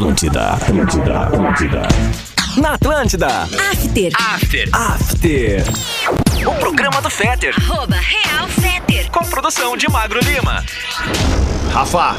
Atlântida, Atlântida, Atlântida. Na Atlântida. After. After. After. O programa do Fetter. Arroba Real Feter. Com produção de Magro Lima. Rafa.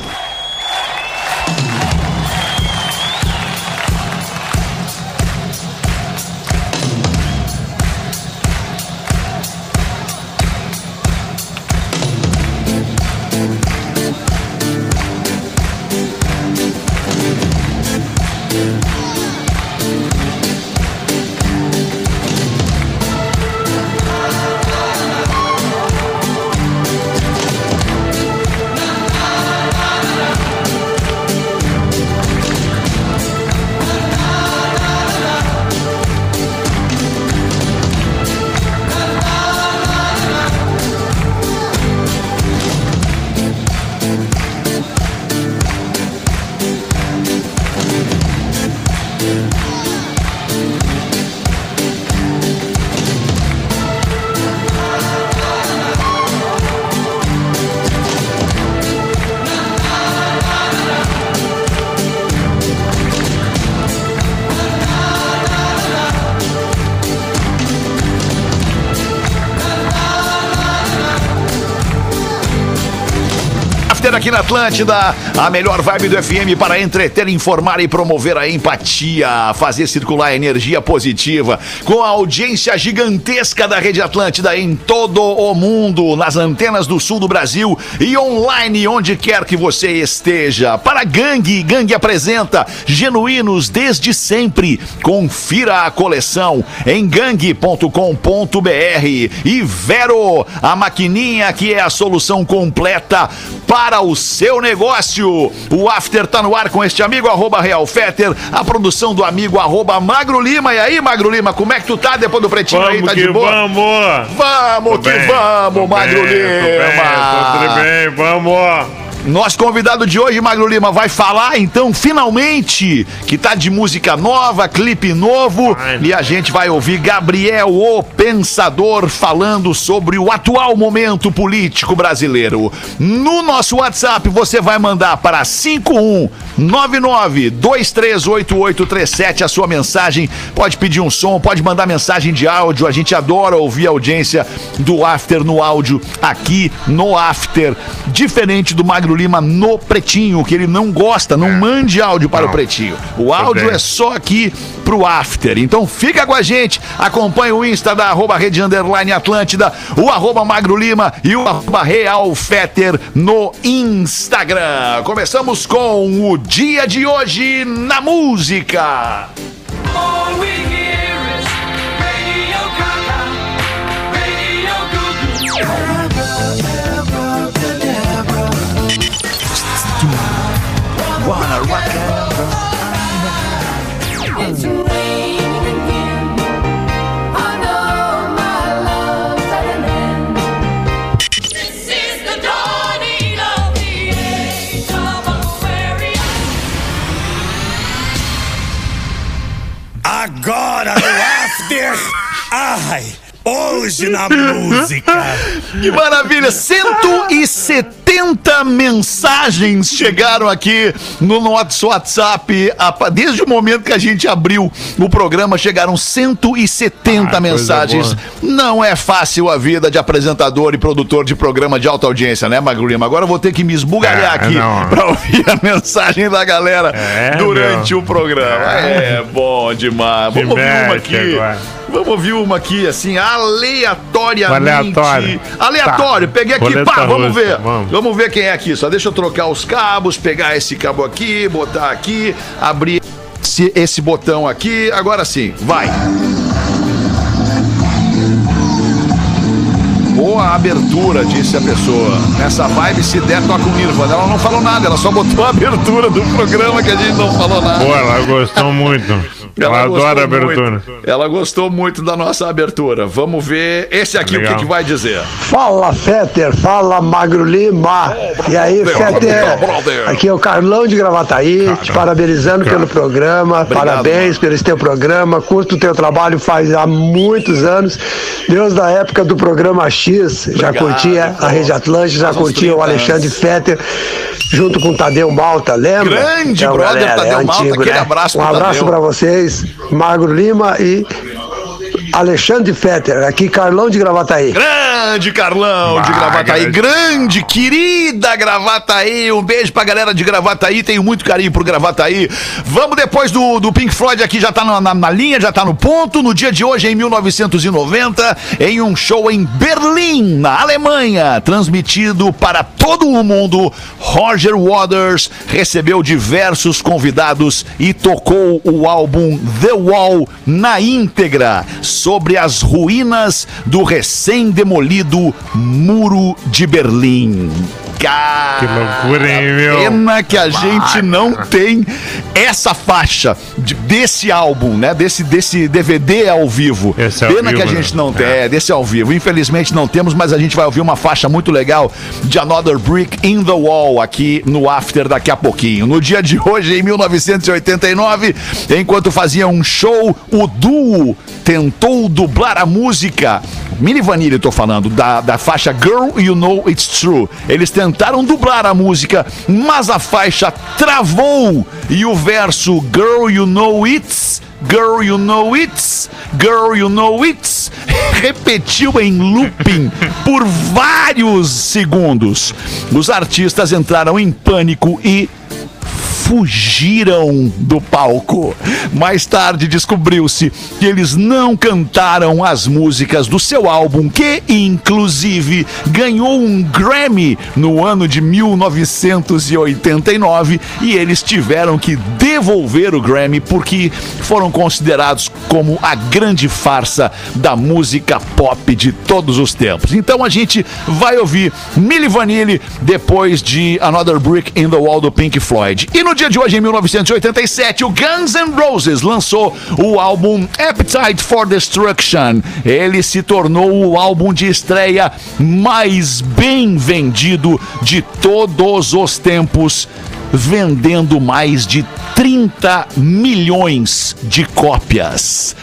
Aqui na Atlântida, a melhor vibe do FM para entreter, informar e promover a empatia, fazer circular energia positiva, com a audiência gigantesca da Rede Atlântida em todo o mundo, nas antenas do sul do Brasil e online onde quer que você esteja. Para Gangue, Gangue apresenta Genuínos desde sempre. Confira a coleção em gangue.com.br e Vero, a maquininha que é a solução completa para o seu negócio. O After tá no ar com este amigo, arroba Real Fetter, a produção do amigo, arroba Magro Lima. E aí, Magro Lima, como é que tu tá depois do pretinho aí? Vamos Tá que de boa? vamos! Vamos Tô que bem, vamos, Magro bem, tô bem, tô tudo Lima. bem, vamos! Nosso convidado de hoje, Magro Lima, vai falar então, finalmente, que tá de música nova, clipe novo. E a gente vai ouvir Gabriel, o Pensador, falando sobre o atual momento político brasileiro. No nosso WhatsApp, você vai mandar para 5199-238837 a sua mensagem. Pode pedir um som, pode mandar mensagem de áudio. A gente adora ouvir a audiência do After no áudio aqui no After. Diferente do Magro Lima no Pretinho, que ele não gosta, não mande áudio para Não. o Pretinho. O áudio é só aqui pro After. Então fica com a gente, acompanhe o Insta da arroba Rede Underline Atlântida, o arroba Magro Lima e o arroba Real Fetter no Instagram. Começamos com o dia de hoje na música. All we hear is Ai, hoje na música. Que maravilha! 170 mensagens chegaram aqui no nosso WhatsApp. Desde o momento que a gente abriu o programa, chegaram 170 Ah, mensagens. Não é fácil a vida de apresentador e produtor de programa de alta audiência, né, Magro Lima? Agora eu vou ter que me esbugalhar É, aqui não. pra ouvir a mensagem da galera É, durante o programa. É, bom demais. Vamos ouvir uma aqui. agora. Vamos ouvir uma aqui, assim, aleatoriamente. Aleatório. Aleatório. Tá. Peguei aqui, Roleta pá, vamos russa, ver. vamos. Vamos ver quem é aqui. Só deixa eu trocar os cabos, pegar esse cabo aqui, botar aqui, abrir esse, esse botão aqui. Agora sim, vai. Boa abertura, disse a pessoa. Nessa vibe, se der, toca o Nirvana. Ela não falou nada, ela só botou a abertura do programa que a gente não falou nada. Pô, ela gostou muito. Ela gostou adora a muito. abertura. Ela gostou muito da nossa abertura. Vamos ver esse aqui o que, que vai dizer. Fala, Fetter. Fala, Magro Lima. E aí, Fetter? Aqui é o Carlão de Gravataí, te parabenizando pelo programa. Parabéns pelo esse teu programa. Curto o teu trabalho faz há muitos anos. Deus da época do programa X. Já Obrigado, curtia a Rede Atlântica, já curtia o 30 Alexandre Fetter. Junto com o Tadeu Malta, lembra? Grande brother Tadeu Malta, aquele abraço Um abraço Tadeu. pra vocês, Magro Lima e Alexandre Fetter. Aqui, Carlão de Gravataí. Grande Carlão de Bah, Gravataí, grande. grande, querida Gravataí. Um beijo pra galera de Gravataí, tenho muito carinho pro Gravataí. Vamos depois do, do Pink Floyd aqui, já tá na, na- na linha, já tá no ponto. No dia de hoje, em 1990, em um show em Berlim, na Alemanha, transmitido para todo o mundo, Roger Waters recebeu diversos convidados e tocou o álbum The Wall na íntegra, sobre as ruínas do recém-demolido Muro de Berlim. Cara, Que loucura, hein, meu? Pena que a gente não tem essa faixa de- desse álbum, né? Desse, desse DVD ao vivo. Esse é ao Pena que a vivo, gente né? não tem. É, desse ao vivo. Infelizmente não temos, mas a gente vai ouvir uma faixa muito legal de Another Brick in the Wall aqui no After daqui a pouquinho. No dia de hoje, em 1989, enquanto fazia um show, o duo tentou dublar a música. Mini Vanilla, eu tô falando, da, da faixa Girl You Know It's True. Eles tentaram dublar a música, mas a faixa travou e o verso Girl You Know It's Girl, you know it's, girl, you know it's, repetiu em looping por vários segundos. Os artistas entraram em pânico e fugiram do palco. Mais tarde descobriu-se que eles não cantaram as músicas do seu álbum, que inclusive ganhou um Grammy no ano de 1989 e eles tiveram que devolver o Grammy porque foram considerados como a grande farsa da música pop de todos os tempos. Então a gente vai ouvir Milli Vanilli depois de Another Brick in the Wall do Pink Floyd. E no dia de hoje, em 1987, o Guns N' Roses lançou o álbum Appetite for Destruction. Ele se tornou o álbum de estreia mais bem vendido de todos os tempos, vendendo mais de 30 milhões de cópias.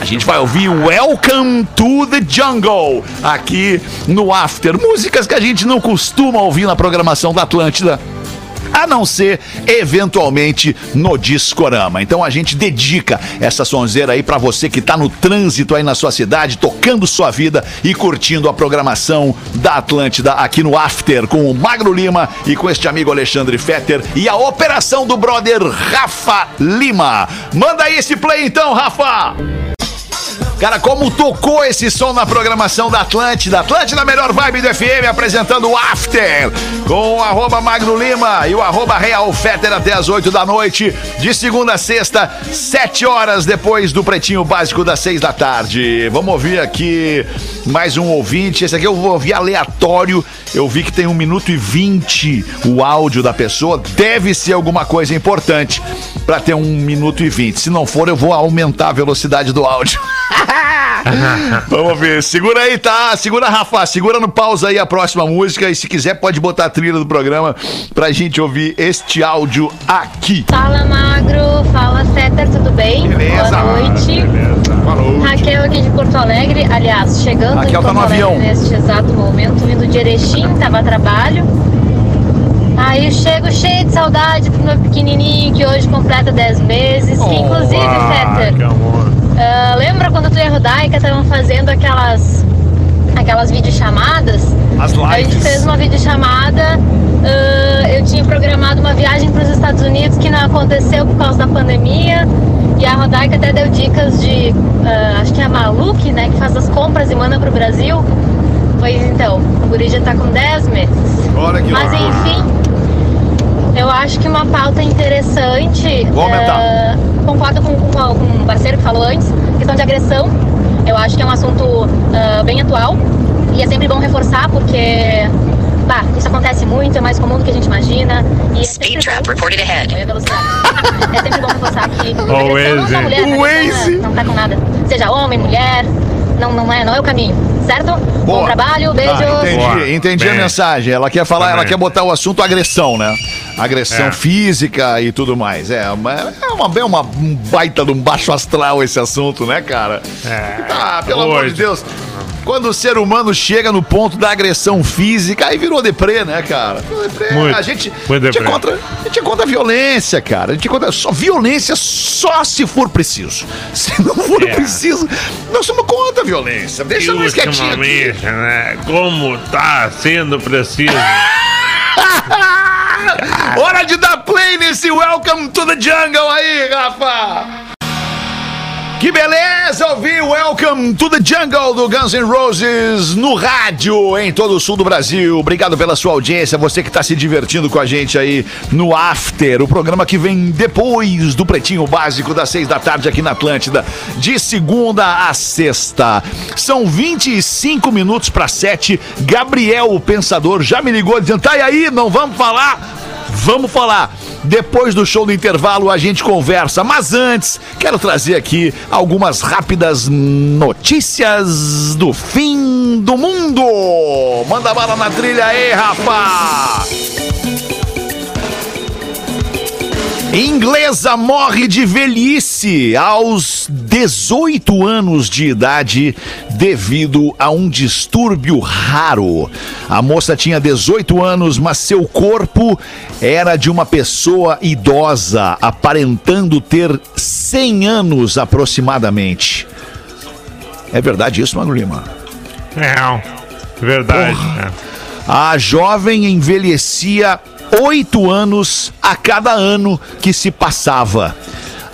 A gente vai ouvir Welcome to the Jungle aqui no After. Músicas que a gente não costuma ouvir na programação da Atlântida. A não ser, eventualmente, no Discorama. Então a gente dedica essa sonzeira aí pra você que tá no trânsito aí na sua cidade, tocando sua vida e curtindo a programação da Atlântida aqui no After, com o Magro Lima e com este amigo Alexandre Fetter e a operação do brother Rafa Lima. Manda aí esse play então, Rafa! Cara, como tocou esse som na programação da Atlântida? Atlântida, melhor vibe do FM, apresentando o After, com o arroba Magno Lima e o arroba Real Fetter até as 8 da noite, de segunda a sexta, 7 horas depois do Pretinho Básico das 6 da tarde. Vamos ouvir aqui mais um ouvinte. Esse aqui eu vou ouvir aleatório. Eu vi que tem 1 minuto e 20 o áudio da pessoa. Deve ser alguma coisa importante para ter 1 minuto e 20. Se não for, eu vou aumentar a velocidade do áudio. Vamos ver. Segura aí, tá? Segura, Rafa. Segura no pausa aí a próxima música. E se quiser, pode botar a trilha do programa pra gente ouvir este áudio aqui. Fala Magro, fala Fetter, tudo bem? Beleza. Boa noite. Falou. Raquel aqui de Porto Alegre, aliás, chegando Raquel em tá Porto no Alegre avião. neste exato momento, vindo de Erechim, tava a trabalho. Aí eu chego cheio de saudade do meu pequenininho que hoje completa 10 meses. que, inclusive, Ah, que amor. Lembra quando tu e a Rodaica estavam fazendo aquelas aquelas videochamadas? As A gente lives. fez uma videochamada. ah, eu tinha programado uma viagem para os Estados Unidos que não aconteceu por causa da pandemia. E a Rodaica até deu dicas de. ah, acho que é a Maluk, né? Que faz as compras e manda pro Brasil. Pois então, o Guri já tá com 10 meses. Olha que Mas enfim, eu acho que uma pauta interessante. Vou aumentar. eh, concordo com, com, com um parceiro que falou antes, questão de agressão. Eu acho que é um assunto ah, bem atual e é sempre bom reforçar porque bah, isso acontece muito, é mais comum do que a gente imagina. E é Speed sempre trap bom- reported ahead. Velocidade. É sempre bom reforçar que não Waze. mulher, O né? Waze. não tá com nada. Seja homem, mulher, não, não, é, não é o caminho, certo? Boa. Bom trabalho, beijos. Ah, entendi, entendi a mensagem. Ela quer falar, ela Também. quer botar o assunto agressão, né? Agressão É. física e tudo mais. É uma, é uma, é uma um baita de um baixo astral esse assunto, né, cara? É. Ah, pelo amor de Hoje. Deus. Quando o ser humano chega no ponto da agressão física, aí virou deprê, né, cara? Deprê. Muito, a gente, muito a gente é contra, a gente é contra a violência, cara. A gente é contra só violência só se for preciso. Se não for É. preciso, nós somos contra a violência. Deixa E nós quietinho né? Como tá sendo preciso. Hora de dar play nesse Welcome to the Jungle aí, Rafa! Que beleza ouvir Welcome to the Jungle do Guns N' Roses no rádio em todo o sul do Brasil. Obrigado pela sua audiência, você que está se divertindo com a gente aí no After, o programa que vem depois do Pretinho Básico das seis da tarde aqui na Atlântida, de segunda a sexta. São 25 minutos para sete. Gabriel, o pensador, já me ligou dizendo: tá e aí, não vamos falar? Vamos falar. Depois do show do intervalo a gente conversa, mas antes quero trazer aqui algumas rápidas notícias do fim do mundo. Manda bala na trilha aí, Rafa. Inglesa morre de velhice aos 18 anos de idade devido a um distúrbio raro. A moça tinha 18 anos, mas seu corpo era de uma pessoa idosa, aparentando ter 100 anos aproximadamente. É verdade isso, Magro Lima? É, verdade. né? A jovem envelhecia oito anos a cada ano que se passava.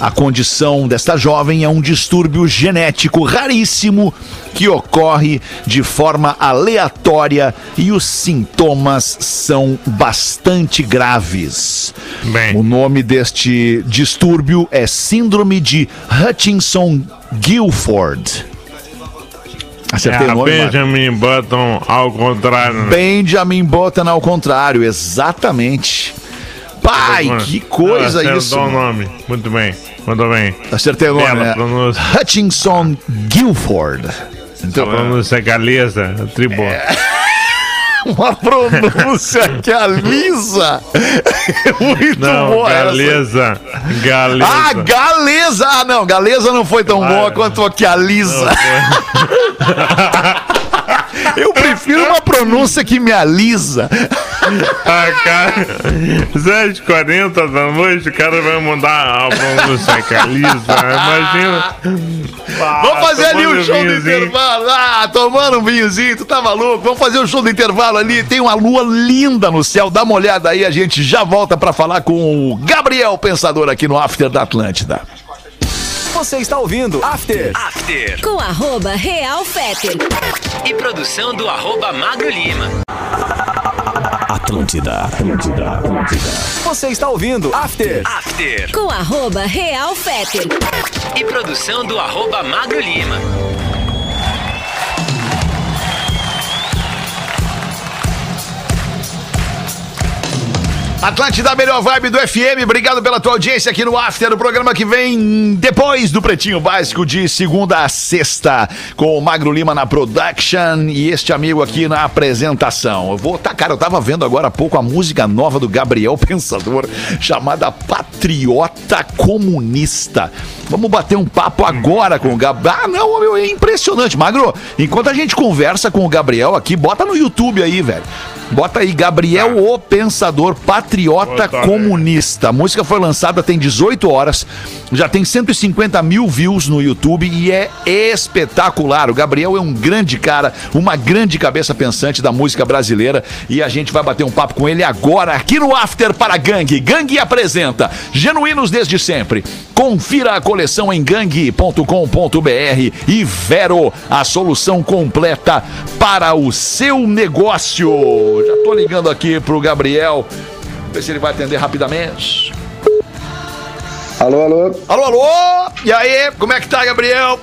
A condição desta jovem é um distúrbio genético raríssimo que ocorre de forma aleatória e os sintomas são bastante graves. Bem. O nome deste distúrbio é Síndrome de Hutchinson-Gilford. É Acertei a o nome? Benjamin Button ao contrário. né? Benjamin Button ao contrário, exatamente. Pai, que coisa Acertou isso. o nome. Muito bem. Muito bem. Acertei o nome, Bela né? pronúncia. Hutchinson Gilford. Então, A pronúncia galesa, tribo. É. uma pronúncia que alisa. Muito Não, boa essa. galesa. Galesa. Ah, galesa! Ah, não, galesa não foi tão boa quanto a que alisa. Eu prefiro uma pronúncia que me alisa. Ah, cara, 7h40 da noite, o cara vai mudar a pronúncia galesa. Imagina. Vamos fazer ali o show do vinhozinho. intervalo. Ah, tomando um vinhozinho, tu tá maluco? Vamos fazer o show do intervalo ali. Tem uma lua linda no céu. Dá uma olhada aí, a gente já volta pra falar com o Gabriel Pensador aqui no After da Atlântida. Você está ouvindo After After. Com arroba Real Feter. E produção do arroba Magro Lima. Atlântida. Atlântida. Atlântida. Você está ouvindo After After. Com arroba Real Feter. E produção do arroba Magro Lima. Atlântida, melhor vibe do FM. Obrigado pela tua audiência aqui no After, o programa que vem depois do Pretinho Básico, de segunda a sexta, com o Magro Lima na production e este amigo aqui na apresentação. Eu vou, tá, cara, eu tava vendo agora há pouco a música nova do Gabriel Pensador, chamada Patriota Comunista. Vamos bater um papo agora com o Gabriel. Ah, não, meu, é impressionante. Magro, enquanto a gente conversa com o Gabriel aqui, bota no YouTube aí, velho. Bota aí, Gabriel o Pensador Patriota Bota, Comunista. A música foi lançada tem 18 horas, já tem 150 mil views no YouTube e é espetacular. O Gabriel é um grande cara, uma grande cabeça pensante da música brasileira e a gente vai bater um papo com ele agora aqui no After para Gangue. Gangue apresenta Genuínos desde sempre. Confira a coleção em gangue.com.br e Vero, a solução completa para o seu negócio. Já tô ligando aqui pro Gabriel, ver se ele vai atender rapidamente. Alô, alô. Alô, alô! E aí, como é que tá, Gabriel?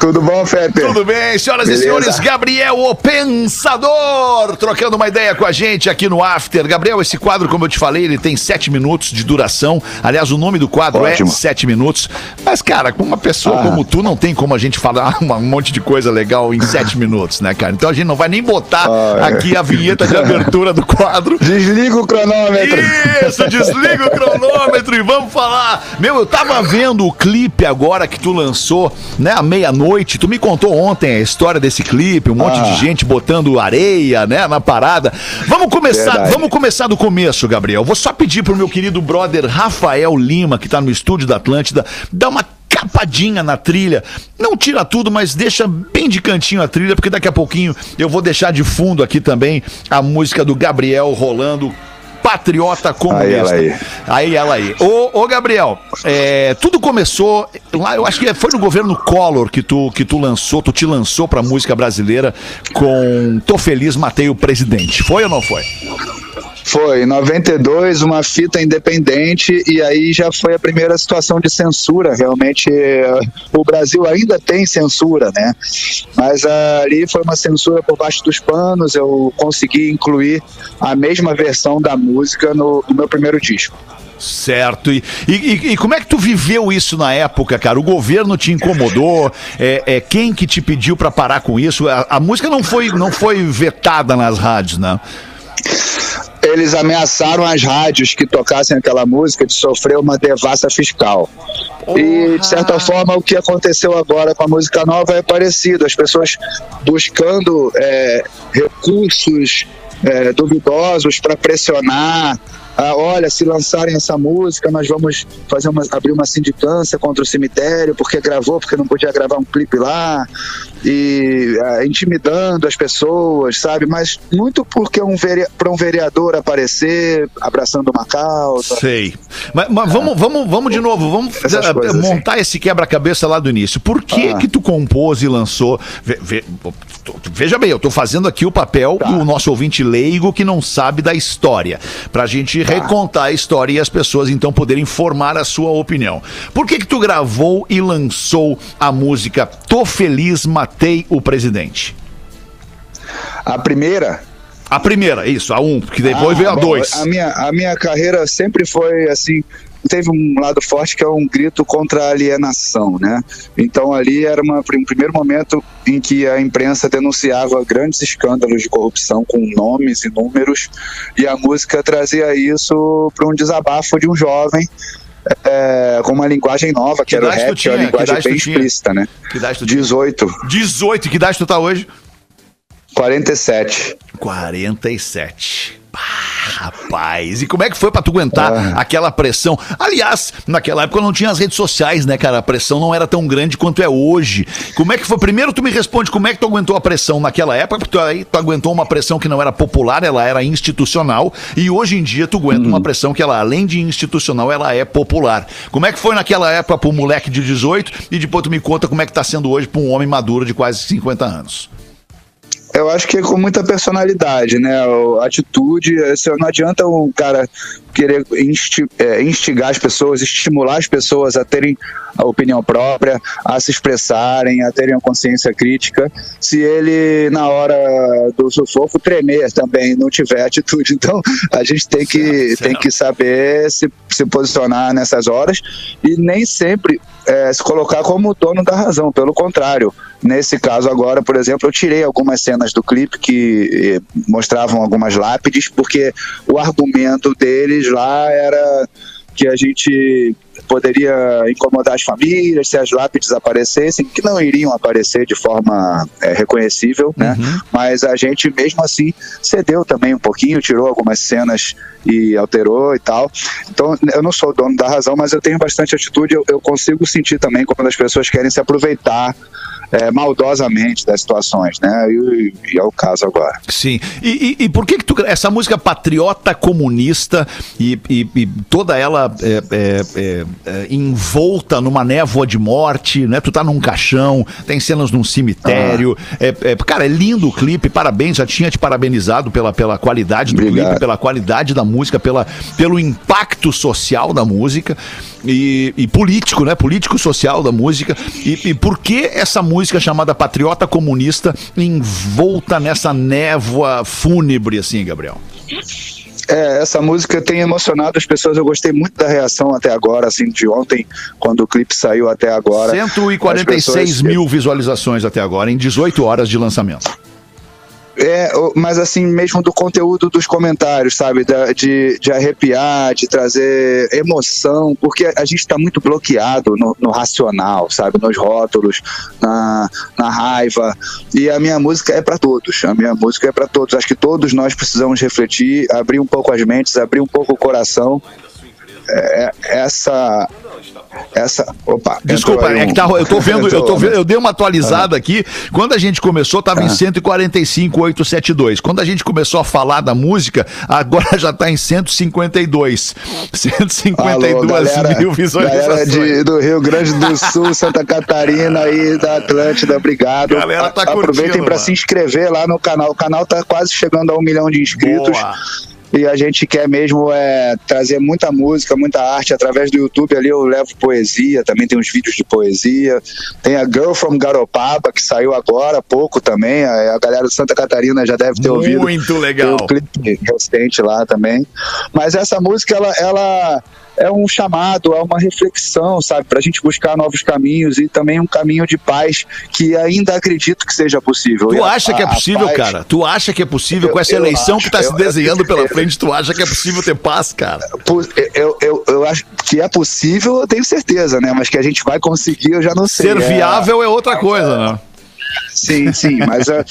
Tudo bom, Fetter? Tudo bem, senhoras Beleza. e senhores, Gabriel, o Pensador, trocando uma ideia com a gente aqui no After. Gabriel, esse quadro, como eu te falei, ele tem sete minutos de duração. Aliás, o nome do quadro Ótimo. é sete minutos. Mas, cara, com uma pessoa Ah. como tu, não tem como a gente falar um monte de coisa legal em sete minutos, né, cara? Então a gente não vai nem botar Ah, é. aqui a vinheta de abertura do quadro. Desliga o cronômetro. Isso, desliga o cronômetro e vamos falar. Meu, eu tava vendo o clipe agora que tu lançou, né, à meia-noite. Tu me contou ontem a história desse clipe, um monte Ah. de gente botando areia, né, na parada. Vamos começar, Verdade. vamos começar do começo, Gabriel. Vou só pedir pro meu querido brother Rafael Lima, que tá no estúdio da Atlântida, dar uma capadinha na trilha. Não tira tudo, mas deixa bem de cantinho a trilha, porque daqui a pouquinho eu vou deixar de fundo aqui também a música do Gabriel rolando. Patriota comunista. Aí ela aí. Aí ela aí. Ô, ô Gabriel, é, tudo começou lá, eu acho que foi no governo Collor que tu, que tu lançou, tu te lançou pra música brasileira com Tô Feliz, Matei o Presidente. Foi ou não foi? Foi, em 92, uma fita independente, e aí já foi a primeira situação de censura. Realmente, o Brasil ainda tem censura, né? Mas ali foi uma censura por baixo dos panos. Eu consegui incluir a mesma versão da música no, no meu primeiro disco. Certo. E, e, e- como é que tu viveu isso na época, cara? O governo te incomodou? É, é, quem que te pediu pra parar com isso? A, a música não foi, não foi vetada nas rádios, né? Eles ameaçaram as rádios que tocassem aquela música de sofrer uma devassa fiscal. E, de certa forma, o que aconteceu agora com a música nova é parecido. As pessoas buscando é, recursos é, duvidosos para pressionar. Ah, olha, se lançarem essa música, nós vamos fazer uma, abrir uma sindicância contra o cemitério, porque gravou, porque não podia gravar um clipe lá, e ah, intimidando as pessoas, sabe? Mas muito porque um para um vereador aparecer abraçando uma causa. Sei. Mas, mas vamos, vamos, vamos de novo, vamos eh, coisas, montar esse quebra-cabeça lá do início. Por que Ah. que tu compôs e lançou? Ve- ve- veja bem, eu tô fazendo aqui o papel Tá. do nosso ouvinte leigo que não sabe da história, pra gente. Recontar a história e as pessoas então poderem formar a sua opinião. Por que que tu gravou e lançou a música Tô Feliz, Matei o Presidente? A primeira A primeira, isso, a um, que depois veio a Ah, bom, dois. A minha, a minha carreira sempre foi assim. Teve um lado forte que é um grito contra a alienação, né? Então ali era uma, um primeiro momento em que a imprensa denunciava grandes escândalos de corrupção com nomes e números, e a música trazia isso para um desabafo de um jovem é, com uma linguagem nova, que, Que era o rap, que é uma tinha? Que linguagem bem tinha? explícita, né? Que idade tu tinha? 18, 18, que idade tu tá hoje? 47. 47. Pá, rapaz, e como é que foi pra tu aguentar Ah. aquela pressão? Aliás, naquela época não tinha as redes sociais, né, cara? A pressão não era tão grande quanto é hoje. Como é que foi? Primeiro tu me responde como é que tu aguentou a pressão naquela época, porque tu, aí tu aguentou uma pressão que não era popular, ela era institucional, e hoje em dia tu aguenta Uhum. uma pressão que ela, além de institucional, ela é popular. Como é que foi naquela época pro moleque de 18 e depois tu me conta como é que tá sendo hoje pra um homem maduro de quase 50 anos? Eu acho que é com muita personalidade, né? Atitude. assim, Não adianta um cara querer é, instigar as pessoas, estimular as pessoas a terem a opinião própria, a se expressarem, a terem a consciência crítica, se ele, na hora do sufoco, tremer também, não tiver atitude. Então, a gente tem que, tem que saber se, se posicionar nessas horas e nem sempre é, se colocar como dono da razão, pelo contrário. Nesse caso agora, por exemplo, eu tirei algumas cenas do clipe que eh, mostravam algumas lápides, porque o argumento deles lá era que a gente poderia incomodar as famílias se as lápides aparecessem, que não iriam aparecer de forma eh, reconhecível, né? Mas a gente mesmo assim cedeu também um pouquinho, tirou algumas cenas e alterou e tal. Então eu não sou dono da razão, mas eu tenho bastante atitude, eu, eu consigo sentir também quando as pessoas querem se aproveitar eh, maldosamente das situações, né? E, e é o caso agora. Sim. E, e- e por que que tu essa música patriota comunista e, toda ela é, é- é envolta numa névoa de morte, né? Tu tá num caixão, tem cenas num cemitério. É, é- cara, é lindo o clipe, parabéns, já tinha te parabenizado pela, pela qualidade do Obrigado. clipe, pela qualidade da música, pela, pelo impacto social da música e, e político, né? Político-social da música. E, e por que essa música chamada Patriota Comunista envolta nessa névoa fúnebre, assim, Gabriel? É, essa música tem emocionado as pessoas. Eu gostei muito da reação até agora, assim, de ontem, quando o clipe saiu até agora. 146 As pessoas- mil visualizações até agora, em 18 horas de lançamento. É, mas assim, mesmo do conteúdo dos comentários, sabe? Da- de, de arrepiar, de trazer emoção, porque a gente está muito bloqueado no, no racional, sabe? Nos rótulos, na, na raiva. E a minha música é para todos. A minha música é para todos. Acho que todos nós precisamos refletir, abrir um pouco as mentes, abrir um pouco o coração. É, essa. Essa. Opa. Desculpa, é que um- tá, eu tô vendo, eu tô vendo, eu dei uma atualizada Ah. aqui. Quando a gente começou, tava em 145,872. Quando a gente começou a falar da música, agora já tá em 152. 152 Alô, galera, mil visualizações. Galera de- do Rio Grande do Sul, Santa Catarina e da Atlântida, obrigado. Galera tá A- Aproveitem curtindo, para se inscrever lá no canal. O canal tá quase chegando a um milhão de inscritos. Boa. E a gente quer mesmo é, trazer muita música, muita arte através do YouTube. Ali eu levo poesia, também tem uns vídeos de poesia. Tem a Girl from Garopaba, que saiu agora há pouco também. A, a galera de Santa Catarina já deve ter ouvido. Muito legal. Tem o clipe recente lá também. Mas essa música, ela, ela é um chamado, é uma reflexão, sabe? Pra gente buscar novos caminhos e também um caminho de paz que ainda acredito que seja possível. Tu a- acha que é a- a possível, paz- cara? Tu acha que é possível Eu- com essa eleição acho, que tá se desenhando eu- pela eu- frente? Tu acha que é possível ter paz, cara? Eu, eu, eu acho que é possível, eu tenho certeza, né? Mas que a gente vai conseguir, eu já não sei. Ser É- viável é outra coisa, né? Sim, sim, mas a,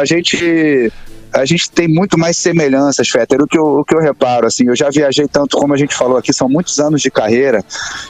a gente a gente tem muito mais semelhanças, Fetter. O que, eu, o que eu reparo, assim, eu já viajei tanto, como a gente falou aqui, são muitos anos de carreira,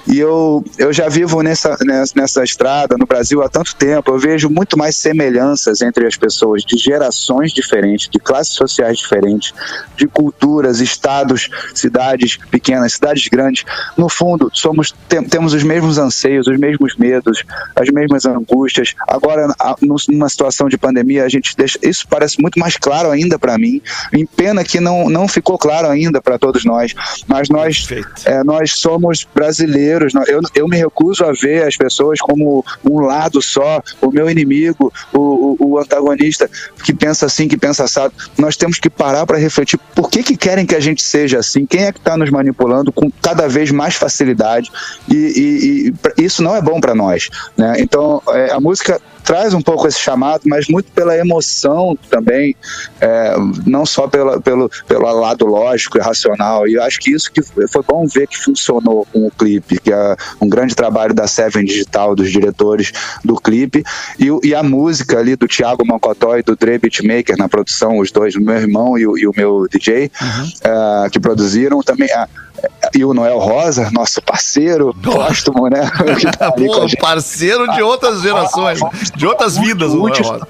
e eu, eu já vivo nessa, nessa, nessa estrada no Brasil há tanto tempo, eu vejo muito mais semelhanças entre as pessoas, de gerações diferentes, de classes sociais diferentes, de culturas, estados, cidades pequenas, cidades grandes. No fundo, somos tem- temos os mesmos anseios, os mesmos medos, as mesmas angústias. Agora, a- num- numa situação de pandemia, a gente deixa isso parece muito mais claro ainda para mim. Em pena que não, não ficou claro ainda para todos nós. Mas nós é, nós somos brasileiros. Eu, eu me recuso a ver as pessoas como um lado só, o meu inimigo, o, o, o antagonista que pensa assim, que pensa assado. Nós temos que parar para refletir por que, que querem que a gente seja assim, quem é que está nos manipulando com cada vez mais facilidade e, e- e isso não é bom para nós. Né? Então, é, a música traz um pouco esse chamado, mas muito pela emoção também, é, não só pela, pelo, pelo lado lógico e racional. E eu acho que isso que foi bom ver que funcionou com o clipe, que é um grande trabalho da Seven Digital, dos diretores do clipe, e, e a música ali do Thiago Mocotó e do Dre Beatmaker na produção, os dois, o meu irmão e o, e o meu DJ, é, que produziram também. a- e o Noel Rosa, nosso parceiro, póstumo, né? tá Pô, parceiro de outras gerações, né? de outras vidas, o Noel Rosa.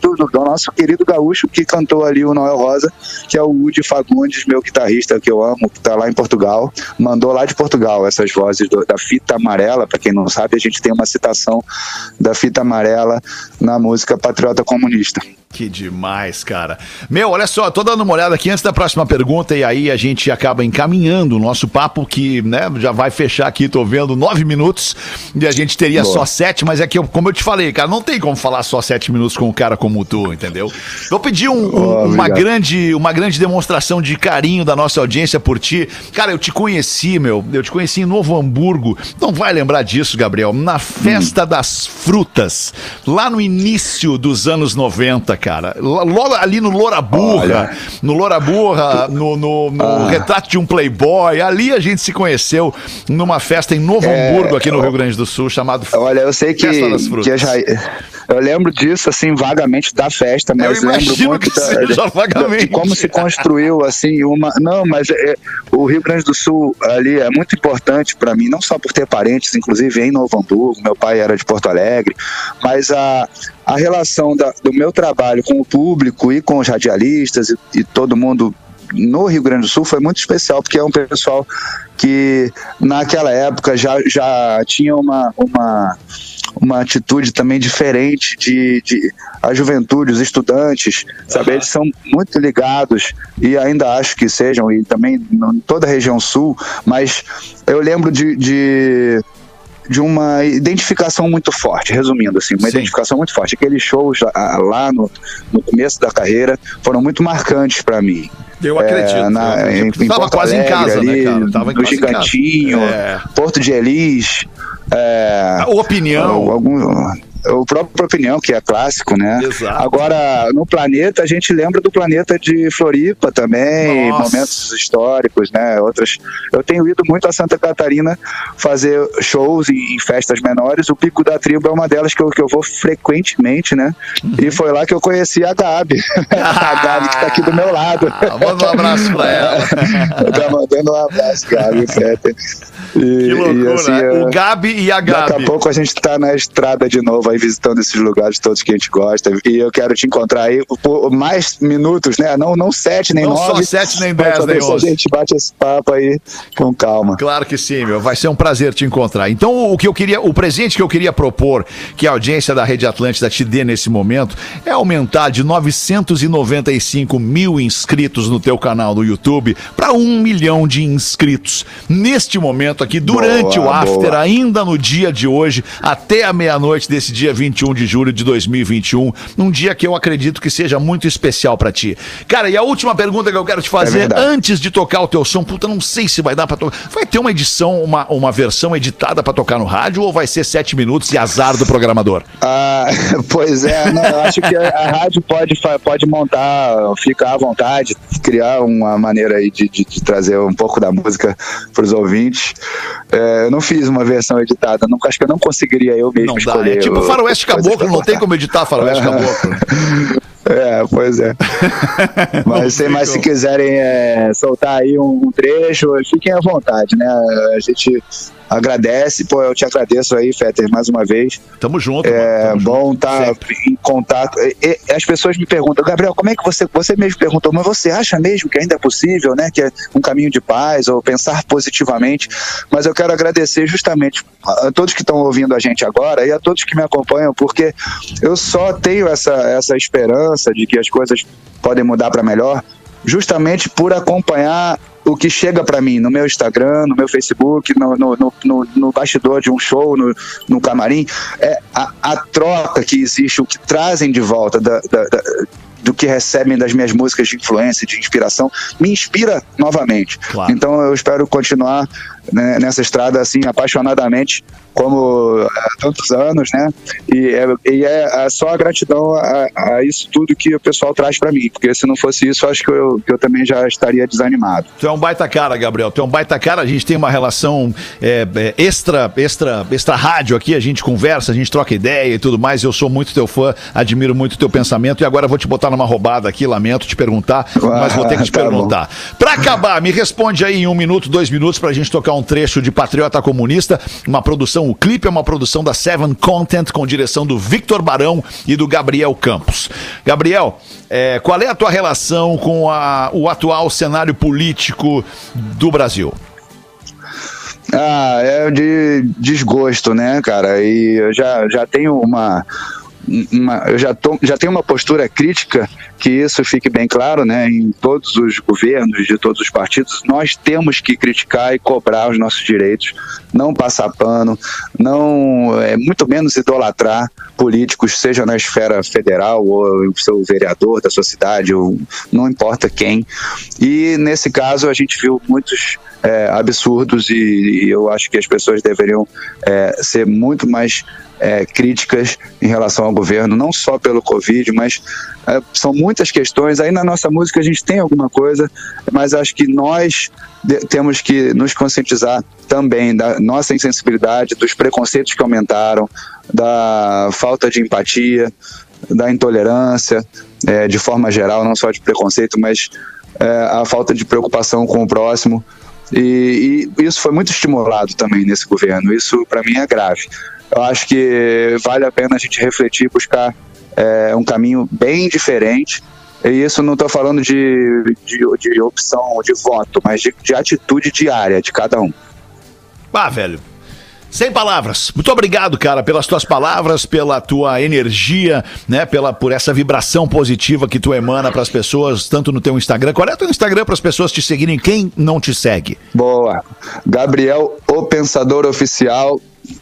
tudo do nosso querido gaúcho que cantou ali o Noel Rosa, que é o Woody Fagundes, meu guitarrista que eu amo, que tá lá em Portugal, mandou lá de Portugal essas vozes do- da fita amarela, para quem não sabe, a gente tem uma citação da fita amarela na música Patriota Comunista. Que demais, cara. Meu, olha só, tô dando uma olhada aqui antes da próxima pergunta e aí a gente acaba encaminhando o nosso papo que, né, já vai fechar aqui, tô vendo nove minutos e a gente teria Boa. só sete, mas é que, eu- como eu te falei, cara, não tem como falar só sete minutos com um cara como tu, entendeu? Vou pedir um- um- Oh, uma, grande, uma grande demonstração de carinho da nossa audiência por ti. Cara, eu te conheci, meu, eu te conheci em Novo Hamburgo, não vai lembrar disso, Gabriel, na Festa das Frutas, lá no início dos anos 90, cara. Logo ali no Loura Burra, Olha. no Loura Burra, no, no- no Ah. retrato de um playboy, ali a gente se conheceu numa festa em Novo É, Hamburgo, aqui no Rio Grande do Sul, chamado Olha, eu sei que, que eu já. Eu lembro disso, assim, vagamente da festa, mas Eu lembro muito que da- seja da- vagamente. de como se construiu, assim, uma. Não, mas é, o Rio Grande do Sul ali é muito importante para mim, não só por ter parentes, inclusive em Novo Hamburgo, meu pai era de Porto Alegre, mas a, a relação da- do meu trabalho com o público e com os radialistas e, e todo mundo no Rio Grande do Sul foi muito especial, porque é um pessoal que naquela época já, já tinha uma, uma, uma atitude também diferente de, de a juventude, os estudantes, sabe? Eles são muito ligados e ainda acho que sejam, e também em toda a região sul, mas eu lembro de, de de uma identificação muito forte, resumindo assim, uma identificação muito forte. Aqueles shows lá no, no começo da carreira foram muito marcantes para mim. Eu acredito, É, na, eu em, em Tava quase em Alegre, casa, né, ali, cara? Tava no em casa. Gigantinho, É. Porto de Elis. É, A opinião. algum- o próprio Opinião, que é clássico, né? Exato. Agora, no planeta, a gente lembra do planeta de Floripa também, Nossa. momentos históricos, né? Outras. Eu tenho ido muito a Santa Catarina fazer shows em, em festas menores. O Pico da Tribo é uma delas que eu, que eu vou frequentemente, né? Uhum. E foi lá que eu conheci a Gabi. a Gabi que tá aqui do meu lado. Ah, manda um abraço pra ela. tá mandando um abraço, Gabi. E, Que loucura. e, assim, né? o Gabi e a Daqui Gabi. a pouco a gente tá na estrada de novo visitando esses lugares todos que a gente gosta. E eu quero te encontrar aí por mais minutos, né? Não, não sete nem Não só nove. sete, nem dez, nem onze. A gente bate esse papo aí com calma. Claro que sim, meu. Vai ser um prazer te encontrar. Então, o que eu queria, o presente que eu queria propor, que a audiência da Rede Atlântida te dê nesse momento, é aumentar de 995 mil inscritos no teu canal do YouTube para um milhão de inscritos. Neste momento aqui, durante Boa, o after, boa. ainda no dia de hoje, até a meia-noite desse dia 21 de julho de 2021, num dia que eu acredito que seja muito especial pra ti. Cara, e a última pergunta que eu quero te fazer, verdade. antes de tocar o teu som, puta, não sei se vai dar pra tocar. Vai ter uma edição, uma, uma versão editada pra tocar no rádio ou vai ser sete minutos e azar do programador? Ah, pois é, não, eu acho que a, a rádio pode, pode montar, ficar à vontade, criar uma maneira aí de, de- de trazer um pouco da música para os ouvintes. É, eu não fiz uma versão editada, não, acho que eu não conseguiria eu mesmo Não dá. escolher. É tipo Faroeste Caboclo, não tem como editar Faroeste Caboclo. É, pois é. Mas, se- mas se quiserem é, soltar aí um, um trecho, fiquem à vontade, né? A gente agradece, pô, eu te agradeço aí, Fetter, mais uma vez. Tamo junto. É tamo bom estar em contato. E- e- as pessoas me perguntam, Gabriel, como é que você, você mesmo perguntou, mas você acha mesmo que ainda é possível, né? Que é um caminho de paz ou pensar positivamente? Mas eu quero agradecer justamente a a todos que estão ouvindo a gente agora e a todos que me acompanham, porque eu só tenho essa, essa esperança de que as coisas podem mudar para melhor, justamente por acompanhar o que chega para mim no meu Instagram, no meu Facebook, no, no, no, no- no bastidor de um show, no, no camarim, é a, a troca que existe, o que trazem de volta da- da- da- do que recebem das minhas músicas de influência, de inspiração, me inspira novamente. Claro. Então eu espero continuar né, nessa estrada assim apaixonadamente como há tantos anos, né? E é, e é só a gratidão a, a isso tudo que o pessoal traz para mim, porque se não fosse isso, acho que eu, que eu também já estaria desanimado. Tu é um baita cara, Gabriel. Tu é um baita cara. A gente tem uma relação é, é, extra, extra, extra rádio aqui. A gente conversa, a gente troca ideia e tudo mais. Eu sou muito teu fã, admiro muito teu pensamento. E agora eu vou te botar numa roubada aqui. Lamento te perguntar, mas vou ter que te Tá perguntar. Pra acabar, me responde aí em um minuto, dois minutos, pra gente tocar um trecho de Patriota Comunista. Uma produção, o clipe é uma produção da Seven Content com direção do Victor Barão e do Gabriel Campos. Gabriel, é, qual é a tua relação com a- o atual cenário político do Brasil? Ah, é de desgosto, né, cara? E eu já, já tenho uma. Uma- eu já, tô, já tenho uma postura crítica, que isso fique bem claro, né? Em todos os governos de todos os partidos, nós temos que criticar e cobrar os nossos direitos, não passar pano, não, é, muito menos idolatrar políticos, seja na esfera federal ou o seu vereador da sua cidade, ou não importa quem. E nesse caso a gente viu muitos é, absurdos e, e eu acho que as pessoas deveriam é, ser muito mais é, críticas em relação ao governo, não só pelo Covid, mas é, são muitas questões. Aí na nossa música a gente tem alguma coisa, mas acho que nós temos que nos conscientizar também da nossa insensibilidade, dos preconceitos que aumentaram, da falta de empatia, da intolerância, é, de forma geral, não só de preconceito, mas a falta de preocupação com o próximo. E, e isso foi muito estimulado também nesse governo. Isso, para mim, é grave. Eu acho que vale a pena a gente refletir, buscar é, um caminho bem diferente E isso não estou falando de, de, de opção de voto, mas de, de atitude diária de cada um. Ah, velho. Sem palavras. Muito obrigado, cara, pelas tuas palavras, pela tua energia, né? Pela, por essa vibração positiva que tu emana pras pessoas, tanto no teu Instagram. Qual é o teu Instagram para as pessoas te seguirem? Quem não te segue? Boa. Gabriel, o Pensador Oficial.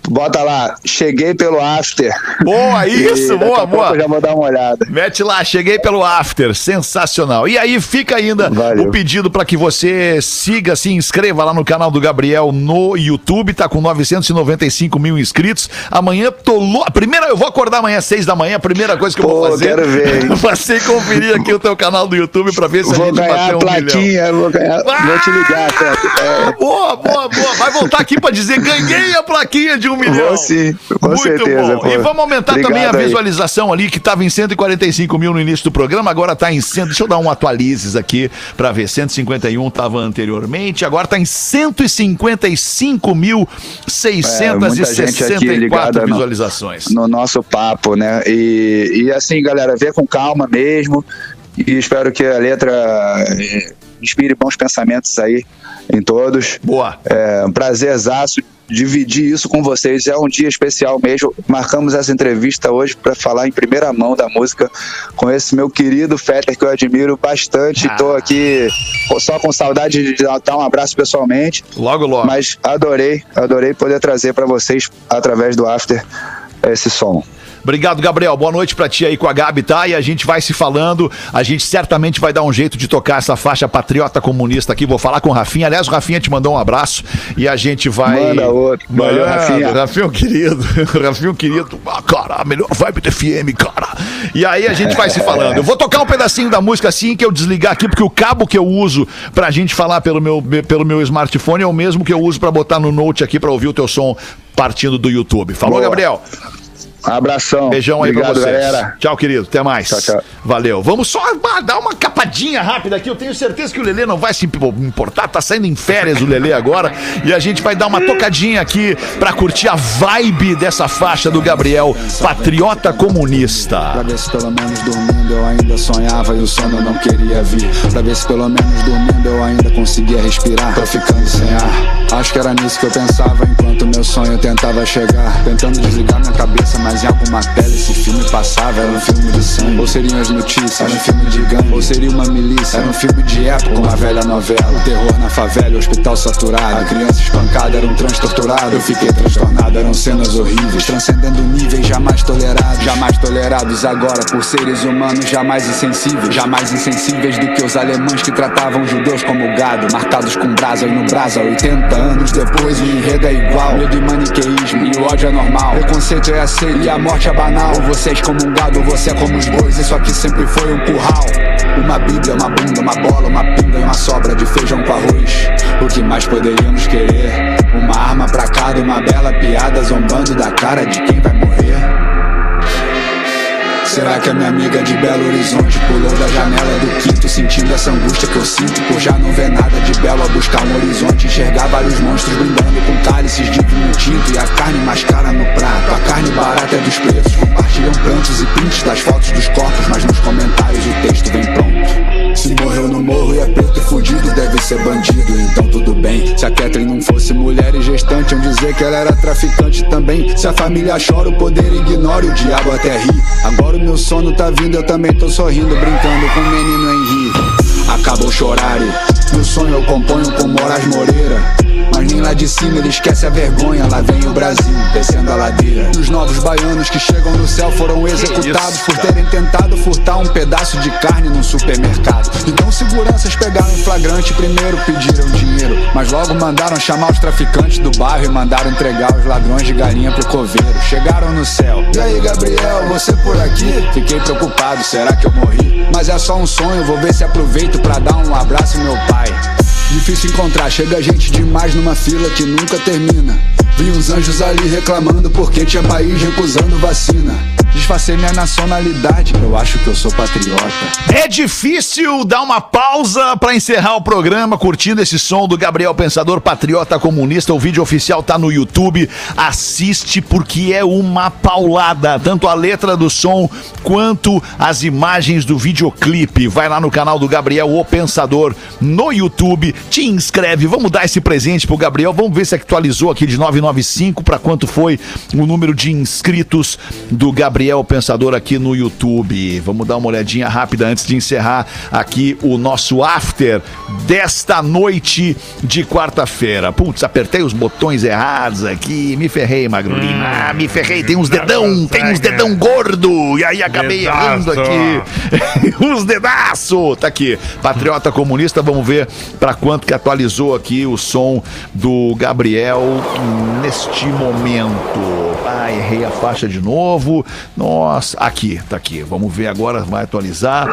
Bota lá, cheguei pelo after. Boa, isso, boa, a boa. já vou dar uma olhada. Mete lá, cheguei pelo after, sensacional. E aí fica ainda Valeu. o pedido para que você siga, se inscreva lá no canal do Gabriel no YouTube, tá com 995 mil inscritos. Amanhã tô louco. Primeira, eu vou acordar amanhã às 6 da manhã, a primeira coisa que eu vou Pô, fazer. quero ver? Passei a conferir aqui o teu canal do YouTube para ver se a Vou gente ganhar a um milhão. plaquinha, vou ganhar. Vou te ligar, Pepe. É, Boa, boa, boa. Vai voltar aqui pra dizer ganhei a plaquinha de um milhão. Vou sim, com Muito certeza, bom. pô. E vamos aumentar Obrigado também a aí. visualização ali, que estava em 145 mil no início do programa, agora está em 100. Deixa eu dar um atualizes aqui para ver. 151 estava anteriormente, agora está em 155.664 É, muita gente aqui ligada no- visualizações. no nosso papo, né? E, e assim, galera, vê com calma mesmo. E espero que a letra eh, inspire bons pensamentos aí em todos. Boa. É um prazerzaço dividir isso com vocês. É um dia especial mesmo. Marcamos essa entrevista hoje para falar em primeira mão da música com esse meu querido Fetter que eu admiro bastante. Estou aqui só com saudade de dar um abraço pessoalmente. Logo, logo. Mas adorei, adorei poder trazer para vocês através do After esse som. Obrigado, Gabriel. Boa noite pra ti aí com a Gabi, tá? E a gente vai se falando. A gente certamente vai dar um jeito de tocar essa faixa patriota comunista aqui. Vou falar com o Rafinha. Aliás, o Rafinha te mandou um abraço e a gente vai. Manda outro. Valeu. Rafinha. Rafinha, querido. Rafinha, querido. Ah, cara, a melhor vibe do FM, cara. E aí a gente vai se falando. Eu vou tocar um pedacinho da música assim que eu desligar aqui, porque o cabo que eu uso pra gente falar pelo meu, pelo meu smartphone é o mesmo que eu uso pra botar no note aqui pra ouvir o teu som partindo do YouTube. Falou, Boa. Gabriel? Abração. Beijão aí Obrigado, pra vocês. galera. Tchau, querido. Até mais. Tchau, tchau. Valeu. Vamos só dar uma capadinha rápida aqui. Eu tenho certeza que o Lelê não vai se importar. Tá saindo em férias o Lelê agora. E a gente vai dar uma tocadinha aqui pra curtir a vibe dessa faixa do Gabriel, Patriota Comunista. Pra ver se pelo menos dormindo eu ainda sonhava e o sono eu não queria vir. Pra ver se pelo menos dormindo eu ainda conseguia respirar. Tô ficando sem ar. Acho que era nisso que eu pensava enquanto meu sonho tentava chegar. Tentando desligar minha cabeça, mas em alguma tela esse filme passava. Era um filme de sangue. Ou seriam as notícias? Era um filme de gangue. Ou seria uma milícia? Era um filme de época, uma velha novela. O terror na favela, o hospital saturado. A criança espancada era um trans torturado. Eu fiquei transtornado, eram cenas horríveis. Transcendendo níveis jamais tolerados. Jamais tolerados agora por seres humanos jamais insensíveis. Jamais insensíveis do que os alemães que tratavam judeus como gado. Marcados com brasa e no brasa. 80 anos depois o enredo é igual. Medo e maniqueísmo e o ódio é normal. Preconceito é aceito e a morte é banal. Você é como gado, ou você é como os bois. Isso aqui sempre foi um curral. Uma bíblia, uma bunda, uma bola, uma pinga e uma sobra de feijão com arroz. O que mais poderíamos querer? Uma arma pra cada, uma bela piada zombando da cara de quem vai morrer. Será que a minha amiga de Belo Horizonte pulou da janela do quinto Sentindo essa angústia que eu sinto por já não ver nada de belo A buscar um horizonte, enxergar vários monstros brindando com cálices de vinho tinto E a carne mais cara no prato, a carne barata é dos preços Compartilham prantos e prints das fotos dos corpos Mas nos comentários o texto vem pronto Se morreu no morro e é preto fudido deve ser bandido. Então tudo bem, se a Kathleen não fosse mulher e gestante Iam dizer que ela era traficante também. Se a família chora o poder ignora e o diabo até ri. Agora o meu sono tá vindo, eu também tô sorrindo Brincando com o menino Henri. Acabou o chorário Meu sonho eu componho com Moraes Moreira nem lá de cima ele esquece a vergonha. Lá vem o Brasil, descendo a ladeira. Os novos baianos que chegam no céu foram executados Por terem tentado furtar um pedaço de carne num supermercado. Então seguranças pegaram em flagrante. Primeiro pediram dinheiro Mas logo mandaram chamar os traficantes do bairro E mandaram entregar os ladrões de galinha pro coveiro. Chegaram no céu. E aí Gabriel, você por aqui? Fiquei preocupado, será que eu morri? Mas é só um sonho, vou ver se aproveito pra dar um abraço meu pai Difícil encontrar, chega gente demais numa fila que nunca termina. Vi uns anjos ali reclamando porque tinha país recusando vacina. Disfarcei minha nacionalidade, eu acho que eu sou patriota. É difícil dar uma pausa pra encerrar o programa curtindo esse som do Gabriel Pensador Patriota Comunista. O vídeo oficial tá no YouTube. Assiste porque é uma paulada, tanto a letra do som quanto as imagens do videoclipe. Vai lá no canal do Gabriel O Pensador no YouTube, te inscreve. Vamos dar esse presente pro Gabriel. Vamos ver se atualizou aqui de 995 para quanto foi o número de inscritos do Gabriel Pensador aqui no YouTube. Vamos dar uma olhadinha rápida antes de encerrar aqui o nosso after desta noite de quarta-feira. Putz, apertei os botões errados aqui, me ferrei, Magro Lima. Ah, me ferrei, tem uns dedão, tem uns dedão gordo. E aí acabei errando Dedaço. aqui. os dedaço! Tá aqui. Patriota Comunista, vamos ver pra quanto que atualizou aqui o som do Gabriel neste momento. Ah, errei a faixa de novo. Nossa, aqui, tá aqui. Vamos ver agora, vai atualizar.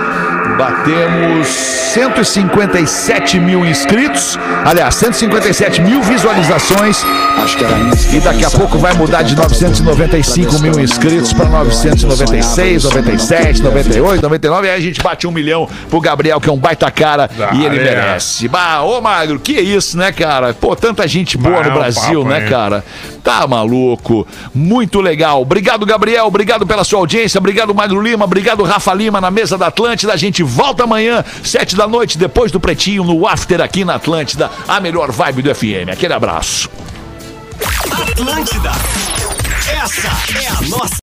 Batemos 157 mil inscritos. Aliás, 157 mil visualizações. Acho que era minha E daqui a pouco vai mudar de 995 mil inscritos para 996, 97, 98, 99. Aí a gente bate um milhão pro Gabriel, que é um baita cara e ele é. merece. Bah, ô Magro, que isso, né, cara? Pô, tanta gente boa Bah, no é um Brasil, papo, né, hein? cara? Tá maluco. Muito legal. Obrigado, Gabriel. Obrigado pela sua audiência. Obrigado, Magro Lima. Obrigado, Rafa Lima, na mesa da Atlântida. A gente volta amanhã, sete da noite, depois do Pretinho, no After aqui na Atlântida. A melhor vibe do FM. Aquele abraço. Atlântida. Essa é a nossa.